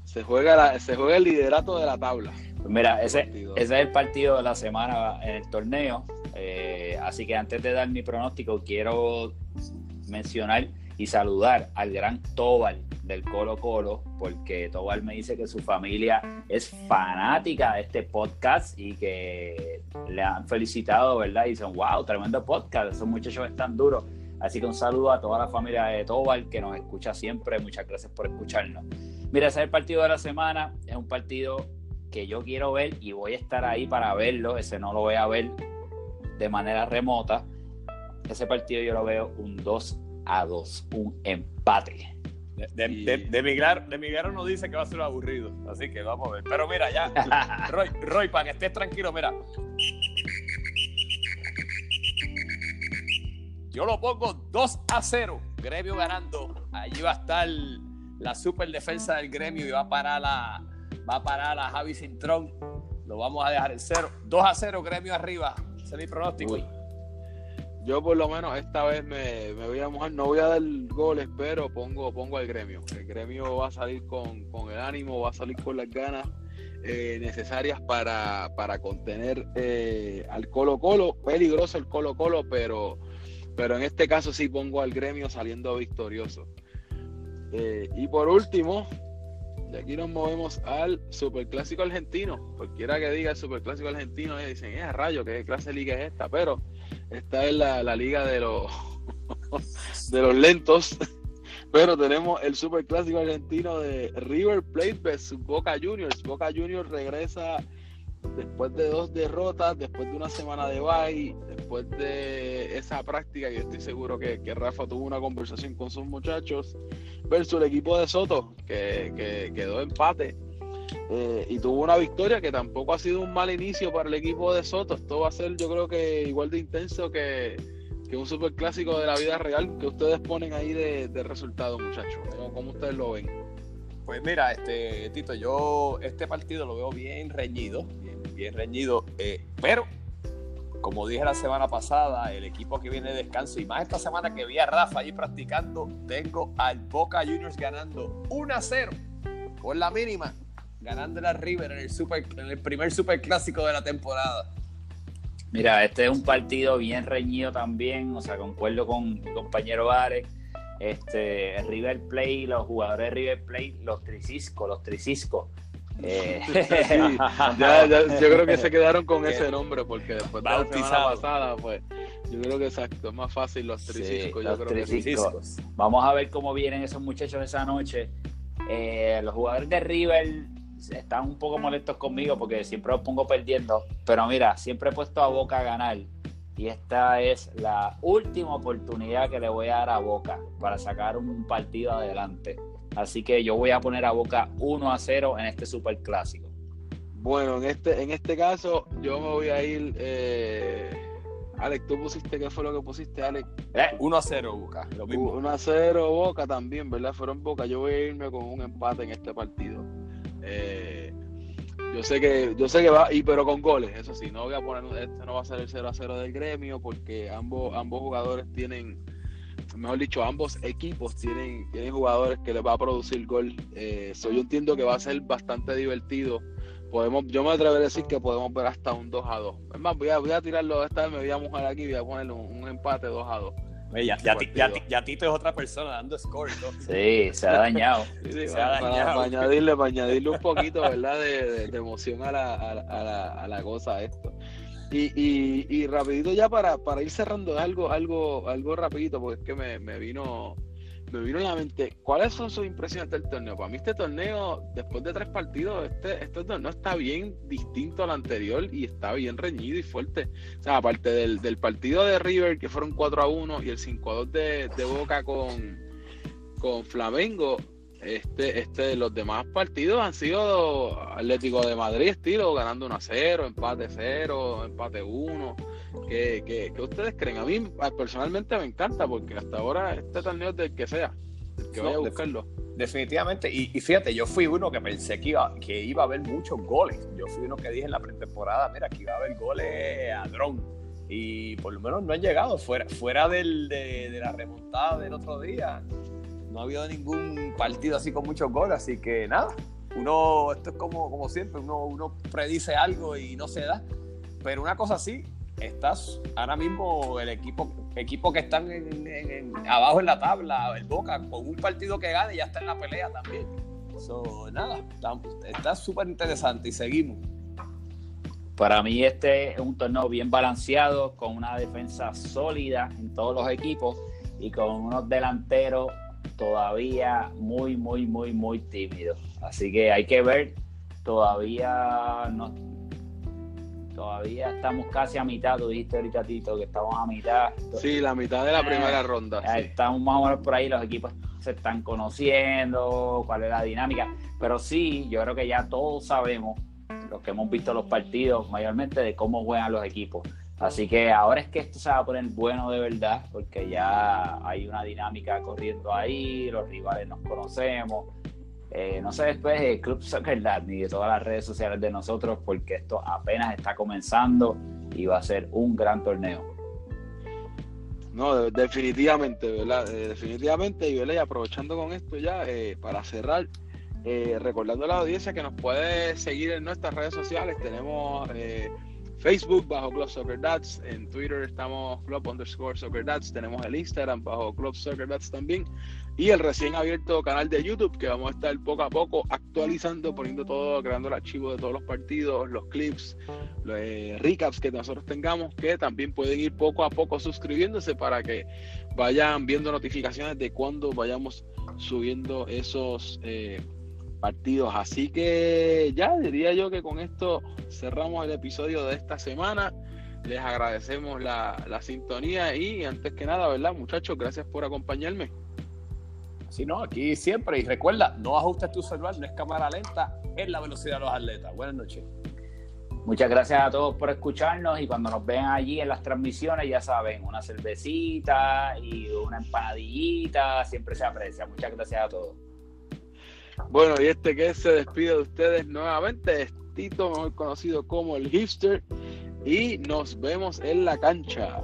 se juega, se juega el liderato de la tabla. Pues mira, ese, ese, es el partido de la semana en el torneo. Eh, así que antes de dar mi pronóstico, quiero mencionar y saludar al gran Tobal del Colo Colo, porque Tobal me dice que su familia es fanática de este podcast y que le han felicitado, ¿verdad? Y dicen, wow, tremendo podcast, esos muchachos están duros. Así que un saludo a toda la familia de Tobal que nos escucha siempre. Muchas gracias por escucharnos. Mira, ese es el partido de la semana. Es un partido que yo quiero ver y voy a estar ahí para verlo. Ese no lo voy a ver de manera remota. Ese partido yo lo veo un 2 a 2, un empate. De, de, de, emigrar, de no dice que va a ser aburrido, así que vamos a ver. Pero mira, ya, Roy, Roy, para que estés tranquilo, mira. Yo lo pongo 2 a 0, Gremio ganando. Allí va a estar la super defensa del gremio y va a parar la, va a parar a Javi Cintrón. Lo vamos a dejar en cero. 2 a 0, gremio arriba. Ese es mi pronóstico. Yo por lo menos esta vez me, voy a mojar, no voy a dar goles, pero pongo, pongo al gremio. El gremio va a salir con, el ánimo, va a salir con las ganas eh, necesarias para, contener eh, al Colo Colo. Peligroso el Colo Colo, pero, pero en este caso sí pongo al gremio saliendo victorioso. Eh, y por último, de aquí nos movemos al Superclásico Argentino. Cualquiera que diga el Superclásico Argentino, dicen, eh, rayo, ¿qué clase de liga es esta? Pero esta es la, liga de los, de los lentos. Pero tenemos el Superclásico Argentino de River Plate vs Boca Juniors. Boca Juniors regresa después de dos derrotas, después de una semana de bye, después de esa práctica, y estoy seguro que, Rafa tuvo una conversación con sus muchachos, versus el equipo de Soto, que, quedó empate. Eh, y tuvo una victoria que tampoco ha sido un mal inicio para el equipo de Soto. Esto va a ser, yo creo que igual de intenso que, que un superclásico de la vida real que ustedes ponen ahí de, de resultado, muchachos. ¿Cómo ustedes lo ven? Pues mira, este Tito, yo este partido lo veo bien reñido, bien, reñido, eh, pero como dije la semana pasada, el equipo que viene de descanso y más esta semana que vi a Rafa ahí practicando, tengo al Boca Juniors ganando 1 a 0 por la mínima, ganando la River en el, super, en el primer superclásico de la temporada. Mira, este es un partido bien reñido también, o sea, concuerdo con mi compañero Ares este, River Play, los jugadores de River Play, los Tricisco, los Tricisco. Eh, yo creo que se quedaron con ese nombre porque después de la semana pasada, pues yo creo que exacto, es más fácil los Triciscos. Vamos a ver cómo vienen esos muchachos esa noche. Eh, los jugadores de River están un poco molestos conmigo porque siempre los pongo perdiendo, pero mira, siempre he puesto a Boca a ganar y esta es la última oportunidad que le voy a dar a Boca para sacar un partido adelante. Así que yo voy a poner a Boca 1 a 0 en este super clásico. Bueno, en este, en este caso yo me voy a ir. Eh, Alex, tú pusiste, ¿qué fue lo que pusiste, Alex? 1 eh, a 0 Boca, lo mismo. 1 a 0 Boca también, ¿verdad? Fueron Boca. Yo voy a irme con un empate en este partido. Eh, yo sé que, yo sé que va, y pero con goles, eso sí, no voy a poner, este no va a ser el 0 a 0 del gremio, porque ambos, ambos jugadores tienen, mejor dicho, ambos equipos tienen, tienen jugadores que les va a producir gol. Eh, yo entiendo que va a ser bastante divertido. Podemos, yo me atrevería a decir que podemos ver hasta un 2 a 2. Es más, voy a, voy a tirarlo esta vez, me voy a mojar aquí, voy a ponerle un, un empate 2 a 2. Ya, ya, ya, ya, Tito es otra persona dando score. ¿no? Sí, se ha dañado. se ha dañado. Para, añadirle, para añadirle un poquito ¿verdad? De, de, emoción a la, a, la, a la cosa esto. Y, y, y, rapidito ya para, para ir cerrando algo, algo, algo rapidito, porque es que me, me vino me vino a la mente, ¿cuáles son sus impresiones del torneo? Para mí este torneo, después de tres partidos, este, este torneo está bien distinto al anterior y está bien reñido y fuerte. O sea, aparte del, del partido de River, que fueron 4 a 1, y el 5 a 2 de, de Boca con, con Flamengo, este, este, los demás partidos han sido Atlético de Madrid estilo, ganando 1 a 0, empate 0, empate 1. ¿Qué, qué, ustedes creen? A mí personalmente me encanta porque hasta ahora este torneo es del que sea, el que vaya a buscarlo. Definitivamente, y, fíjate, yo fui uno que pensé que iba, que iba a haber muchos goles. Yo fui uno que dije en la pretemporada, mira, que iba a haber goles a dron. Y por lo menos no han llegado, fuera, fuera del, de, de la remontada del otro día no ha habido ningún partido así con muchos goles, así que nada, uno, esto es como, como siempre, uno, uno predice algo y no se da, pero una cosa sí, estás ahora mismo el equipo, equipo que están abajo en la tabla, el Boca, con un partido que gane ya está en la pelea también. Eso, nada, está súper interesante y seguimos. Para mí este es un torneo bien balanceado, con una defensa sólida en todos los equipos y con unos delanteros todavía muy, muy, muy, muy tímido. Así que hay que ver, todavía no, todavía estamos casi a mitad, tú dijiste ahorita Tito que estamos a mitad. Sí, la mitad de la primera eh, ronda. Estamos más o menos por ahí, los equipos se están conociendo, cuál es la dinámica, pero sí, yo creo que ya todos sabemos, los que hemos visto los partidos mayormente, de cómo juegan los equipos. Así que ahora es que esto se va a poner bueno de verdad, porque ya hay una dinámica corriendo ahí, los rivales nos conocemos. Eh, no se después de Club Soccer Dad ni de todas las redes sociales de nosotros, porque esto apenas está comenzando y va a ser un gran torneo. No, definitivamente, ¿verdad? Eh, definitivamente, y, ¿verdad? y aprovechando con esto ya, eh, para cerrar, eh, recordando a la audiencia que nos puede seguir en nuestras redes sociales, tenemos Facebook bajo Club Soccer Dads, en Twitter estamos Club underscore Soccer Dads, tenemos el Instagram bajo Club Soccer Dads también. Y el recién abierto canal de YouTube que vamos a estar poco a poco actualizando, poniendo todo, creando el archivo de todos los partidos, los clips, los eh, recaps que nosotros tengamos, que también pueden ir poco a poco suscribiéndose para que vayan viendo notificaciones de cuando vayamos subiendo esos eh, partidos. Así que ya diría yo que con esto cerramos el episodio de esta semana. Les agradecemos la, la sintonía y antes que nada, ¿verdad muchachos? Gracias por acompañarme. Si no, aquí siempre. Y recuerda, no ajustes tu celular, no es cámara lenta, es la velocidad de los atletas. Buenas noches. Muchas gracias a todos por escucharnos y cuando nos vean allí en las transmisiones, ya saben, una cervecita y una empanadillita, siempre se aprecia. Muchas gracias a todos. Bueno, y este que se despide de ustedes nuevamente es Tito, mejor conocido como el hipster, y nos vemos en la cancha.